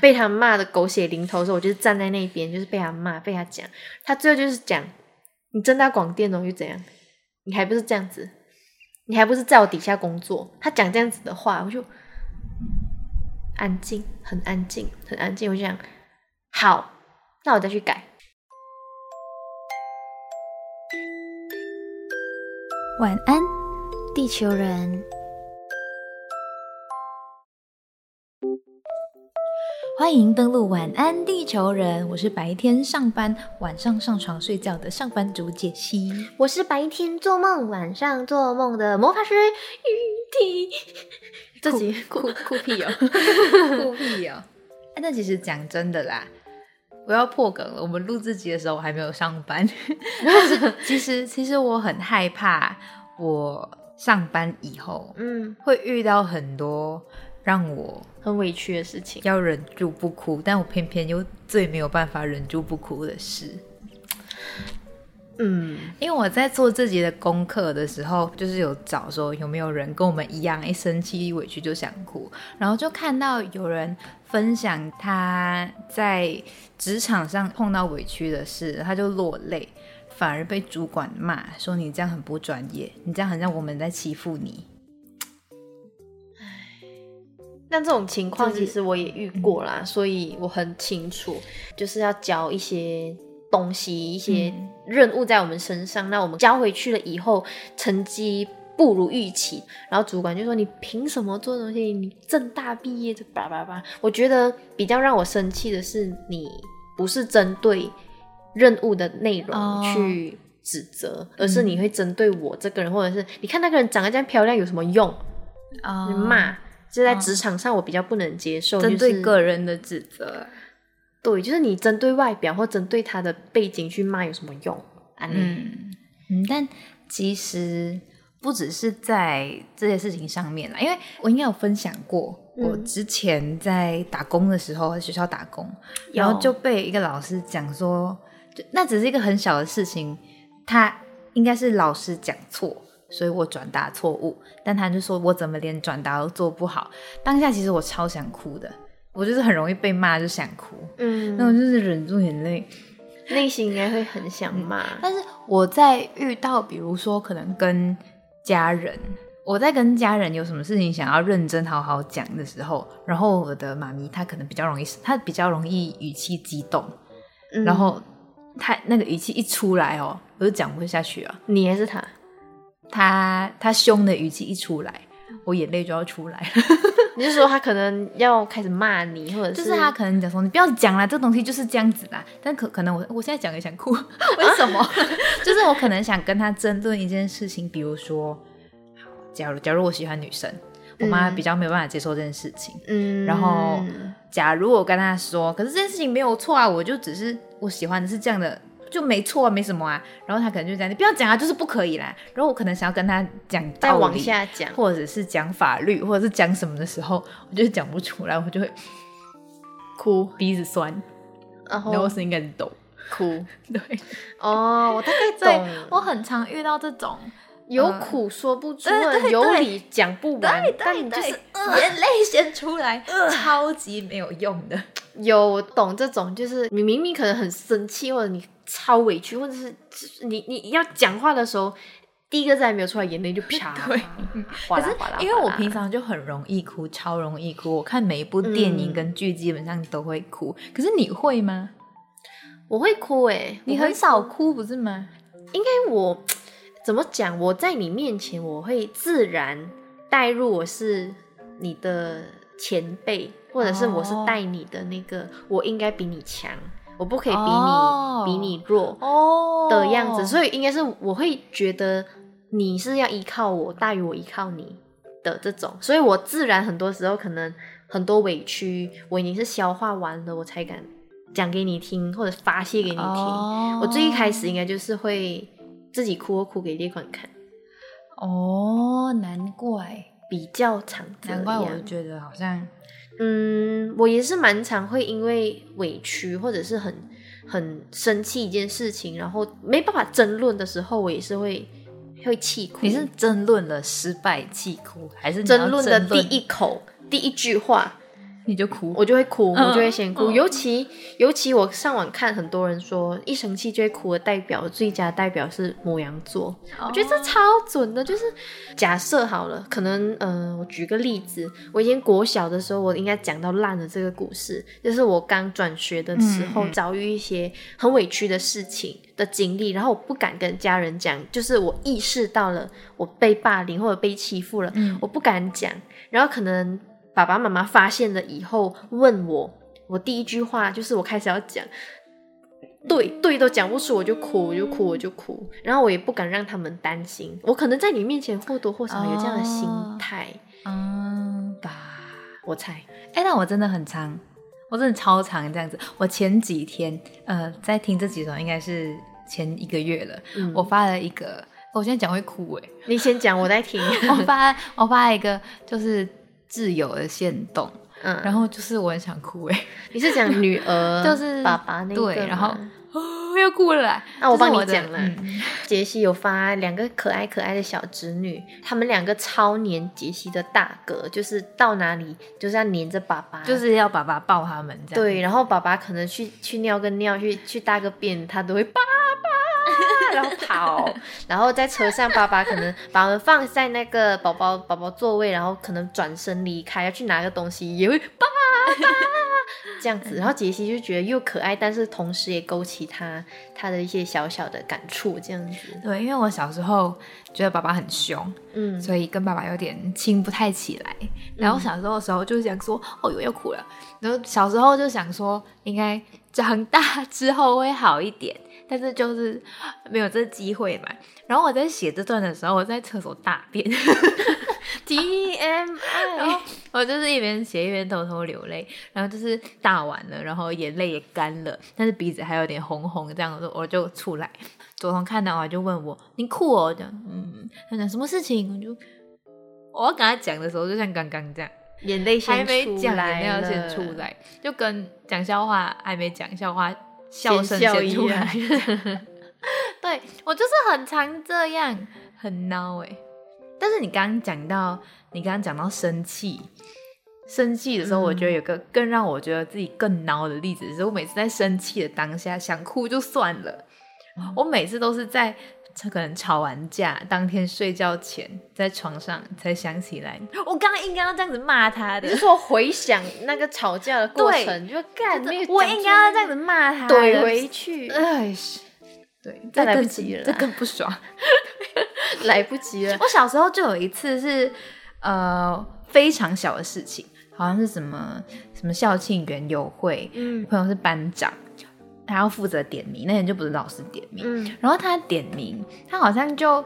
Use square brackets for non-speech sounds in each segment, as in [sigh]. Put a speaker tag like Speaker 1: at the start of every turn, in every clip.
Speaker 1: 被他骂的狗血淋头的时候，我就是站在那边，就是被他骂，被他讲。他最后就是讲，你正大广电哦，又怎样？你还不是这样子？你还不是在我底下工作？他讲这样子的话，我就安静，很安静，很安静。我就想，好，那我再去改。
Speaker 2: 晚安，地球人。欢迎登录晚安地球人，我是白天上班、晚上上床睡觉的上班族解析。
Speaker 1: 我是白天做梦、晚上做梦的魔法师雨婷。这集
Speaker 2: 酷酷屁哦，[laughs] 酷屁哦！[laughs] 哎，那其实讲真的啦，我要破梗了。我们录自己的时候，我还没有上班。[laughs] 但是其实，其实我很害怕，我上班以后，嗯，会遇到很多。让我
Speaker 1: 很委屈的事情，
Speaker 2: 要忍住不哭，但我偏偏又最没有办法忍住不哭的事。嗯，因为我在做自己的功课的时候，就是有找说有没有人跟我们一样，一生气一委屈就想哭，然后就看到有人分享他在职场上碰到委屈的事，他就落泪，反而被主管骂说你这样很不专业，你这样很像我们在欺负你。
Speaker 1: 但这种情况其实我也遇过啦，所以我很清楚，就是要交一些东西、一些任务在我们身上，那我们交回去了以后，成绩不如预期，然后主管就说：“你凭什么做东西？你正大毕业的叭叭叭。”我觉得比较让我生气的是，你不是针对任务的内容去指责，而是你会针对我这个人，或者是你看那个人长得这样漂亮有什么用？你骂。就在职场上，我比较不能接受
Speaker 2: 针对个人的指责。
Speaker 1: 对，就是你针对外表或针对他的背景去骂有什么用？
Speaker 2: 嗯嗯，但其实不只是在这些事情上面啦，因为我应该有分享过，我之前在打工的时候，在学校打工，然后就被一个老师讲说，那只是一个很小的事情，他应该是老师讲错。所以我转达错误，但他就说我怎么连转达都做不好。当下其实我超想哭的，我就是很容易被骂就想哭，嗯，那我就是忍住眼泪，
Speaker 1: 内心应该会很想骂。
Speaker 2: 但是我在遇到比如说可能跟家人，我在跟家人有什么事情想要认真好好讲的时候，然后我的妈咪她可能比较容易，她比较容易语气激动，然后她那个语气一出来哦，我就讲不下去啊。
Speaker 1: 你还是他？
Speaker 2: 他他凶的语气一出来，我眼泪就要出来了。[laughs]
Speaker 1: 你是说他可能要开始骂你，或者
Speaker 2: 是他可能讲说你不要讲了，这东西就是这样子啦。但可可能我我现在讲也想哭，[laughs] 为什么？[laughs] 就是我可能想跟他争论一件事情，比如说，假如假如我喜欢女生，我妈比较没有办法接受这件事情。嗯，然后假如我跟他说，可是这件事情没有错啊，我就只是我喜欢的是这样的。就没错啊，没什么啊。然后他可能就讲，你不要讲啊，就是不可以啦。然后我可能想要跟他讲
Speaker 1: 再往下讲，
Speaker 2: 或者是讲法律，或者是讲什么的时候，我就讲不出来，我就会哭，鼻子酸，然后我声音开始抖，
Speaker 1: 哭。[laughs]
Speaker 2: 对，
Speaker 1: 哦，我大概懂。
Speaker 2: 我很常遇到这种
Speaker 1: 有苦说不出，有理讲不完，但就是
Speaker 2: 眼泪先出来，超级没有用的。
Speaker 1: 有我懂这种，就是你明明可能很生气，或者你。超委屈，或者是你你要讲话的时候，第一个字还没有出来，眼泪就啪。[laughs]
Speaker 2: 对，可是因为我平常就很容易哭，超容易哭。我看每一部电影跟剧，基本上都会哭。可是你会吗？
Speaker 1: 我会哭诶，
Speaker 2: 你很少哭不是吗？
Speaker 1: 应该我怎么讲？我在你面前，我会自然带入我是你的前辈，或者是我是带你的那个，我应该比你强。我不可以比你比你弱的样子，所以应该是我会觉得你是要依靠我大于我依靠你的这种，所以我自然很多时候可能很多委屈我已经是消化完了，我才敢讲给你听或者发泄给你听。我最一开始应该就是会自己哭哭给列管看。
Speaker 2: 哦，难怪
Speaker 1: 比较常，
Speaker 2: 难怪我觉得好像。
Speaker 1: 嗯，我也是蛮常会因为委屈或者是很很生气一件事情，然后没办法争论的时候，我也是会会气哭。
Speaker 2: 你是争论了失败气哭，还是
Speaker 1: 争论的第一口第一句话
Speaker 2: 你就哭，
Speaker 1: 我就会哭，
Speaker 2: 嗯
Speaker 1: 我就会先哭。
Speaker 2: 嗯
Speaker 1: 尤其尤其我上网看很多人说，一生气就会哭的代表，最佳代表是母羊座。我觉得这超准的，就是假设好了，可能呃，我举个例子，我以前国小的时候，我应该讲到烂的这个故事，就是我刚转学的时候，
Speaker 2: 嗯嗯。
Speaker 1: 遭遇一些很委屈的事情的经历，然后我不敢跟家人讲，就是我意识到了我被霸凌或者被欺负了，
Speaker 2: 嗯。
Speaker 1: 我不敢讲，然后可能爸爸妈妈发现了以后问我，我第一句话就是我开始要讲。对对都讲不出，我就哭，我就哭，我就哭，然后我也不敢让他们担心。我可能在你面前或多或少有这样的心态
Speaker 2: 嗯，
Speaker 1: 吧，我猜。
Speaker 2: 哎、那我真的很长，我真的超长这样子。我前几天，呃，在听这几首应该是前一个月了，
Speaker 1: 嗯
Speaker 2: 我发了一个，我现在讲会哭哎、
Speaker 1: 你先讲，我在听。[laughs]
Speaker 2: 我发我发了一个就是挚友的线动，
Speaker 1: 嗯，
Speaker 2: 然后就是我很想哭哎、[laughs]
Speaker 1: 你是讲女儿，[laughs]
Speaker 2: 就是
Speaker 1: 爸爸那个
Speaker 2: 对然后
Speaker 1: 吗
Speaker 2: 哦，要哭了啦。
Speaker 1: 那我帮你讲了。
Speaker 2: 嗯。[laughs]
Speaker 1: 杰西有发两个可爱可爱的小侄女，他们两个超黏杰西的大哥，就是到哪里就是要黏着爸爸，
Speaker 2: 就是要爸爸抱他们这样。
Speaker 1: 对，然后爸爸可能去去尿个尿，去去大个便，他都会爸爸，然后跑，然后在车上，爸爸可能把我们放在那个宝宝宝宝座位，然后可能转身离开，要去拿个东西，也会爸爸这样子，然后杰西就觉得又可爱，但是同时也勾起他他的一些小小的感触，这样子，
Speaker 2: 对，因为我小时候觉得爸爸很凶，
Speaker 1: 嗯，
Speaker 2: 所以跟爸爸有点亲不太起来。然后小时候的时候就想说，哦哟要哭了。然后小时候就想说，应该长大之后会好一点，但是就是没有这机会嘛。然后我在写这段的时候，我在厕所大便，[laughs]
Speaker 1: TMI，[laughs]
Speaker 2: 然后我就是一边写一边偷偷流泪，然后就是大完了，然后眼泪也干了，但是鼻子还有点红红，这样子我就出来。左彤看到我就问我：“你哭哦？”这样，嗯，他讲什么事情？我就我要跟他讲的时候，就像刚刚这样，
Speaker 1: 眼泪
Speaker 2: 还
Speaker 1: 先出
Speaker 2: 没讲，
Speaker 1: 来
Speaker 2: 眼泪要先出来，就跟讲笑话还没讲笑话，笑声
Speaker 1: 先笑一
Speaker 2: 先出来。[laughs] 对我就是很常这样，很孬哎、但是你刚刚讲到，你刚刚讲到生气，生气的时候，
Speaker 1: 嗯
Speaker 2: 我觉得有个更让我觉得自己更孬的例子，是我每次在生气的当下，想哭就算了，我每次都是在可能吵完架当天睡觉前，在床上才想起来，我刚刚应该要这样子骂他的。
Speaker 1: 你是，说回想那个吵架的过程，就干
Speaker 2: 我应该要这样子骂他，
Speaker 1: 怼回去，
Speaker 2: 哎，对，这
Speaker 1: 再来不
Speaker 2: 更
Speaker 1: 及了。
Speaker 2: 这更不爽。[laughs]
Speaker 1: 来不及了。
Speaker 2: 我小时候就有一次是呃非常小的事情，好像是什么什么校庆园游会，
Speaker 1: 嗯。
Speaker 2: 朋友是班长，他要负责点名，那天就不是老师点名，
Speaker 1: 嗯。
Speaker 2: 然后他点名，他好像就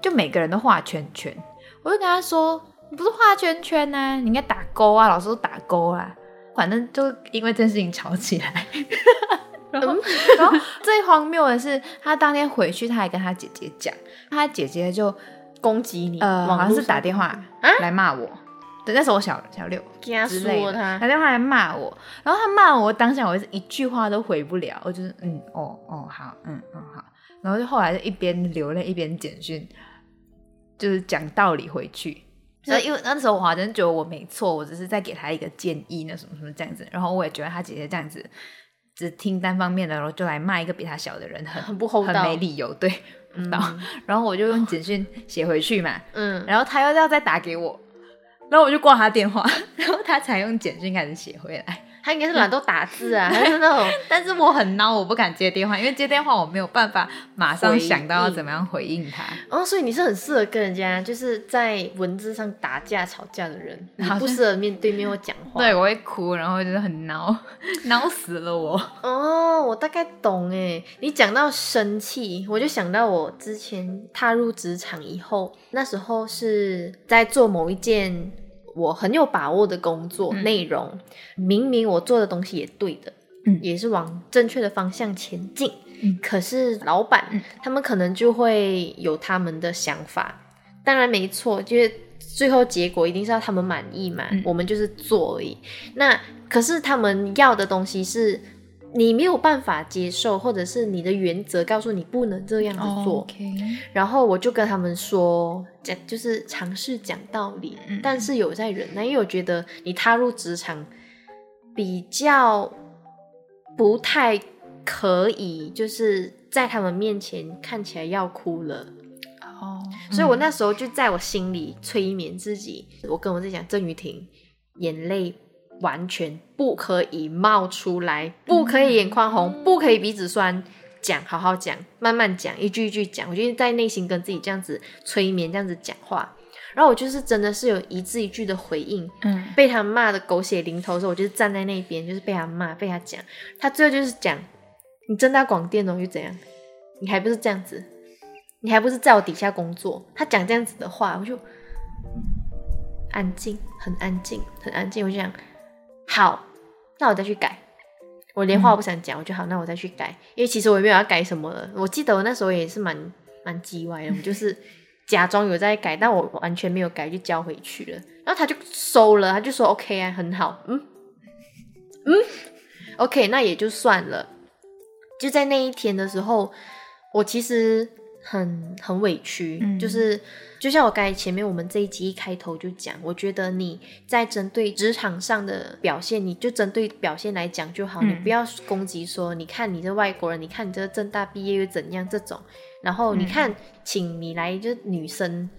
Speaker 2: 就每个人都画圈圈，我就跟他说，你不是画圈圈呢、你应该打勾啊，老师都打勾啊，反正就因为这件事情吵起来。[laughs] 然后，然后最荒谬的是，他当天回去，他还跟他姐姐讲，他姐姐就
Speaker 1: 攻击你，
Speaker 2: 呃，好像是打电话来骂我。对，那时候我小小六
Speaker 1: 给他
Speaker 2: 之类的，
Speaker 1: 说他
Speaker 2: 打电话来骂我，然后他骂我，当下我是一句话都回不了，我就是嗯哦哦好嗯嗯好，然后就后来就一边流泪一边简讯，就是讲道理回去。所以因为那时候我好像觉得我没错，我只是在给他一个建议，那什么什么这样子。然后我也觉得他姐姐这样子只听单方面的，然后就来骂一个比他小的人，很
Speaker 1: 很不厚
Speaker 2: 很
Speaker 1: 道
Speaker 2: 没理由，对。然后我就用简讯写回去嘛，
Speaker 1: 嗯，
Speaker 2: 然后他又要再打给我，然后我就挂他电话，[laughs] 然后他才用简讯开始写回来。
Speaker 1: 他应该是懒惰打字啊，还是那种 [laughs]
Speaker 2: 但是我很孬，我不敢接电话，因为接电话我没有办法马上想到要怎么样回应他。
Speaker 1: 哦，所以你是很适合跟人家就是在文字上打架吵架的人，不适合面对面或讲话。
Speaker 2: 对，我会哭，然后就是很孬，[laughs] 孬死了我。
Speaker 1: 哦，我大概懂哎。你讲到生气，我就想到我之前踏入职场以后，那时候是在做某一件我很有把握的工作
Speaker 2: 嗯。
Speaker 1: 内容，明明我做的东西也对的，
Speaker 2: 嗯。
Speaker 1: 也是往正确的方向前进，
Speaker 2: 嗯。
Speaker 1: 可是老板、
Speaker 2: 嗯。
Speaker 1: 他们可能就会有他们的想法，当然没错，就是最后结果一定是要他们满意嘛，
Speaker 2: 嗯。
Speaker 1: 我们就是做而已。那可是他们要的东西是你没有办法接受，或者是你的原则告诉你不能这样子做。然后我就跟他们说，讲就是尝试讲道理，
Speaker 2: 嗯
Speaker 1: 但是有在忍耐，因为我觉得你踏入职场比较不太可以，就是在他们面前看起来要哭了。
Speaker 2: 哦，
Speaker 1: 所以我那时候就在我心里催眠自己，我跟我自己讲，郑雨婷，眼泪完全不可以冒出来，不可以眼眶红，不可以鼻子酸，讲好好讲，慢慢讲，一句一句讲，我就在内心跟自己这样子催眠，这样子讲话。然后我就是真的是有一字一句的回应，
Speaker 2: 嗯
Speaker 1: 被他骂的狗血淋头的时候，我就是站在那边，就是被他骂，被他讲。他最后就是讲，你正大广电哦，又怎样？你还不是这样子？你还不是在我底下工作？他讲这样子的话，我就安静，很安静，很安静。我就想，好，那我再去改。我连话都不想讲，我就好，那我再去改。因为其实我也没有要改什么了。我记得我那时候也是蛮蛮叽歪的，我就是 [laughs] 假装有在改，但我完全没有改，就交回去了。然后他就收了，他就说 OK 啊，很好，嗯嗯，OK，那也就算了。就在那一天的时候，我其实很很委屈，
Speaker 2: 嗯。
Speaker 1: 就是就像我刚才前面我们这一集一开头就讲，我觉得你在针对职场上的表现，你就针对表现来讲就好，
Speaker 2: 嗯
Speaker 1: 你不要攻击说，你看你这外国人，你看你这正大毕业又怎样这种，然后你看，请你来就是女生。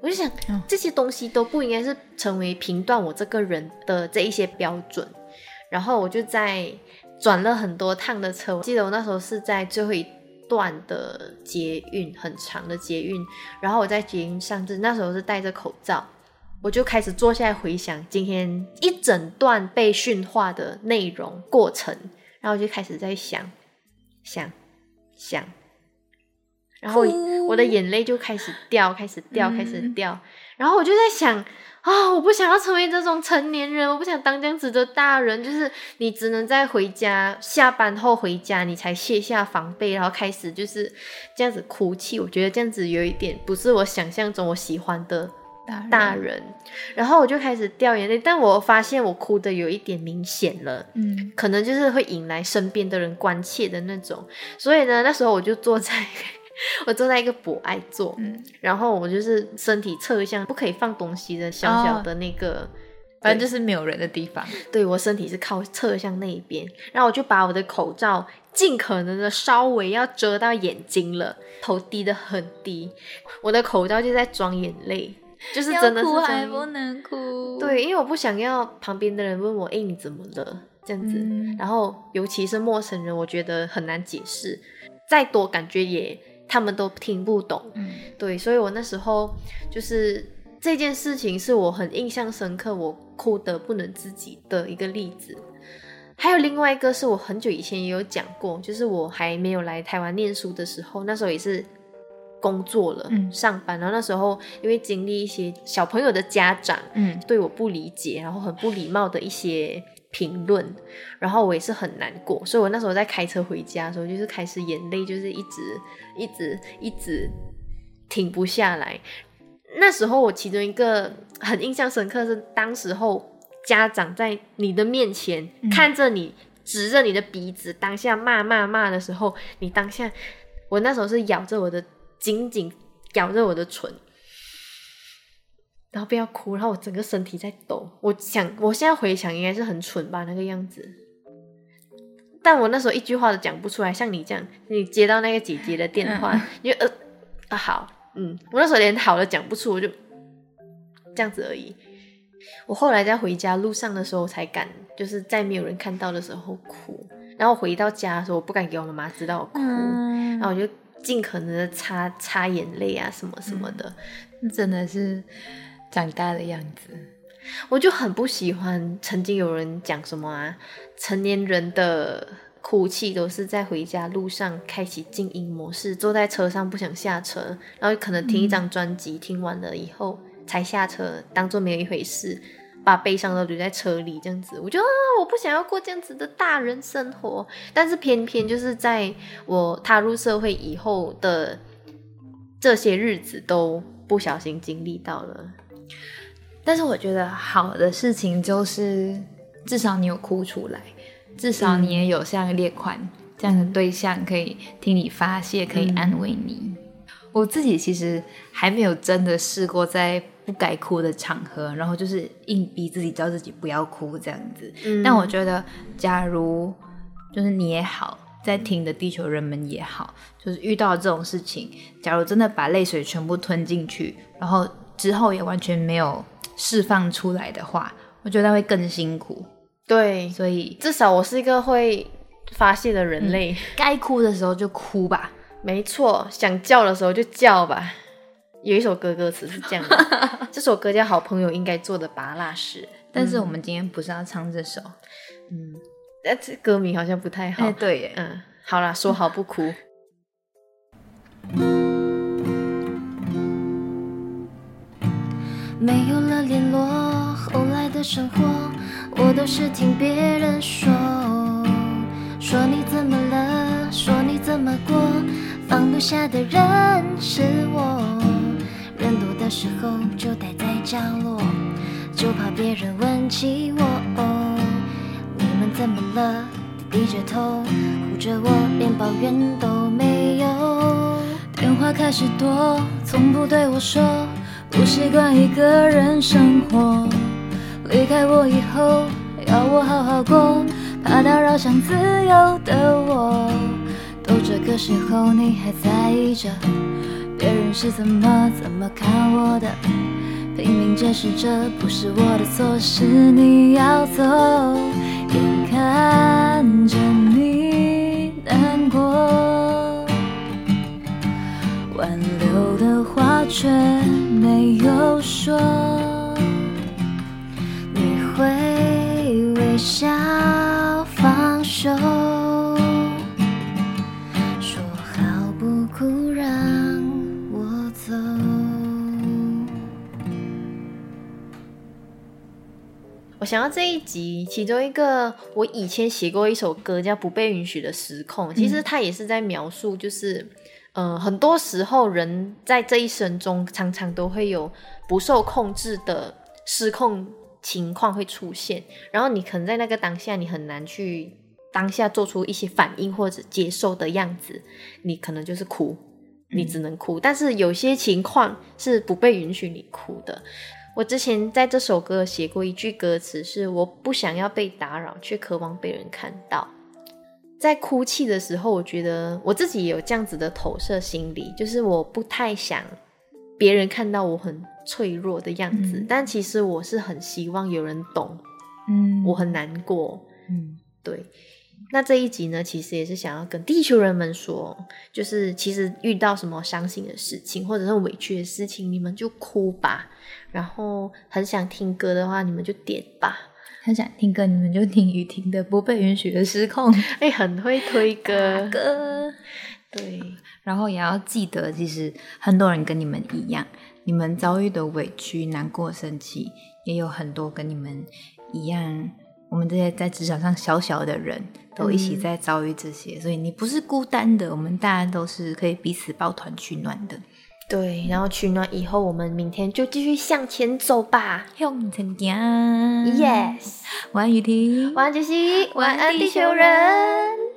Speaker 1: 我就想
Speaker 2: 嗯，
Speaker 1: 这些东西都不应该是成为评断我这个人的这一些标准。然后我就在转了很多趟的车，我记得我那时候是在最后一段的捷运，很长的捷运。然后我在捷运上，就是那时候是戴着口罩，我就开始坐下来回想今天一整段被训话的内容过程，然后我就开始在想，想，想，然后我的眼泪就开始掉，开始掉，开始掉。然后我就在想啊，我不想要成为这种成年人，我不想当这样子的大人。就是你只能在回家下班后回家，你才卸下防备，然后开始就是这样子哭泣。我觉得这样子有一点不是我想象中我喜欢的
Speaker 2: 大人
Speaker 1: 大人。然后我就开始掉眼泪，但我发现我哭的有一点明显了。
Speaker 2: 嗯
Speaker 1: 可能就是会引来身边的人关切的那种，所以呢，那时候我就坐在 [laughs] 我坐在一个博爱座，
Speaker 2: 嗯，
Speaker 1: 然后我就是身体侧向不可以放东西的小小的那个，
Speaker 2: 反正就是没有人的地方。
Speaker 1: 对我身体是靠侧向那一边，然后我就把我的口罩尽可能的稍微要遮到眼睛了，头低得很低，我的口罩就在装眼泪，就是真的
Speaker 2: 哭还不能哭。
Speaker 1: 对，因为我不想要旁边的人问我，哎、你怎么了？这样子，
Speaker 2: 嗯。
Speaker 1: 然后尤其是陌生人，我觉得很难解释，再多感觉也他们都听不懂。
Speaker 2: 嗯
Speaker 1: 对，所以我那时候就是这件事情是我很印象深刻，我哭得不能自己的一个例子。还有另外一个是我很久以前也有讲过，就是我还没有来台湾念书的时候，那时候也是工作了，
Speaker 2: 嗯
Speaker 1: 上班，然后那时候因为经历一些小朋友的家长，
Speaker 2: 嗯
Speaker 1: 对我不理解，然后很不礼貌的一些评论，然后我也是很难过，所以我那时候在开车回家的时候，就是开始眼泪就是一直一直一直停不下来。那时候我其中一个很印象深刻是，当时候家长在你的面前、
Speaker 2: 嗯
Speaker 1: 看着你，指着你的鼻子，当下骂骂骂的时候，你当下，我那时候是咬着我的紧紧咬着我的唇，然后不要哭，然后我整个身体在抖。我想，我现在回想应该是很蠢吧，那个样子。但我那时候一句话都讲不出来，像你这样，你接到那个姐姐的电话，你就呃啊好，嗯，我那时候连好都讲不出，我就这样子而已。我后来在回家路上的时候才敢，就是在没有人看到的时候哭。然后回到家的时候，我不敢给我妈妈知道我哭，
Speaker 2: 嗯
Speaker 1: 然后我就尽可能的擦擦眼泪啊，什么什么的。
Speaker 2: 真的是长大的样子。
Speaker 1: 我就很不喜欢曾经有人讲什么啊，成年人的哭泣都是在回家路上开启静音模式，坐在车上不想下车，然后可能听一张专辑，听完了以后才下车，当做没有一回事，把悲伤都留在车里这样子。我就啊，我不想要过这样子的大人生活，但是偏偏就是在我踏入社会以后的这些日子，都不小心经历到了。
Speaker 2: 但是我觉得好的事情就是，至少你有哭出来，至少你也有像列宽这样的对象可以听你发泄，可以安慰你。我自己其实还没有真的试过在不该哭的场合，然后就是硬逼自己叫自己不要哭这样子。
Speaker 1: 嗯
Speaker 2: 但我觉得，假如就是你也好，在听的地球人们也好，就是遇到这种事情，假如真的把泪水全部吞进去，然后之后也完全没有释放出来的话，我觉得会更辛苦。
Speaker 1: 对，
Speaker 2: 所以
Speaker 1: 至少我是一个会发泄的人类。
Speaker 2: 该哭的时候就哭吧。[laughs]
Speaker 1: 没错，想叫的时候就叫吧。有一首歌歌词是这样的，[laughs] 这首歌叫《好朋友应该做的拔蜡屎》，
Speaker 2: 但是我们今天不是要唱这首，
Speaker 1: 嗯，但这歌名好像不太好。
Speaker 2: 哎，对耶，
Speaker 1: 嗯，好啦，说好不哭。[laughs]
Speaker 3: 没有了联络，后来的生活我都是听别人说。说你怎么了？说你怎么过？放不下的人是我。人多的时候就待在角落，就怕别人问起我。你们怎么了？低着头护着我，连抱怨都没有。电话开始多，从不对我说。不习惯一个人生活，离开我以后要我好好过，怕打扰想自由的我。都这个时候你还在意着别人是怎么怎么看我的，拼命解释这不是我的错，是你要走，眼看着你难过。挽留的话却没有说，你会微笑放手，说好不哭让我走。
Speaker 1: 我想要这一集，其中一个我以前写过一首歌叫《不被允许的失控》，其实它也是在描述，就是，呃，很多时候人在这一生中，常常都会有不受控制的失控情况会出现，然后你可能在那个当下，你很难去当下做出一些反应或者接受的样子，你可能就是哭，你只能哭，但是有些情况是不被允许你哭的。我之前在这首歌写过一句歌词，是我不想要被打扰，却渴望被人看到。在哭泣的时候，我觉得我自己也有这样子的投射心理，就是我不太想别人看到我很脆弱的样子，
Speaker 2: 嗯
Speaker 1: 但其实我是很希望有人懂
Speaker 2: 嗯
Speaker 1: 我很难过。
Speaker 2: 嗯
Speaker 1: 对，那这一集呢，其实也是想要跟地球人们说，就是其实遇到什么伤心的事情，或者是委屈的事情，你们就哭吧。然后很想听歌的话，你们就点吧。
Speaker 2: 很想听歌，你们就听雨婷的《不被允许的失控》[laughs]
Speaker 1: 哎，很会推歌，
Speaker 2: 歌。
Speaker 1: 对，
Speaker 2: 然后也要记得，其实很多人跟你们一样，你们遭遇的委屈、难过、生气，也有很多跟你们一样。我们这些在职场上小小的人都一起
Speaker 1: 嗯
Speaker 2: 在遭遇这些，所以你不是孤单的，我们大家都是可以彼此抱团取暖的。
Speaker 1: 对，然后取暖以后，我们明天就继续向前走吧。
Speaker 2: 向前行
Speaker 1: Yes，
Speaker 2: 晚安雨婷，
Speaker 1: 晚安，杰西，
Speaker 2: 晚安地球
Speaker 1: 人。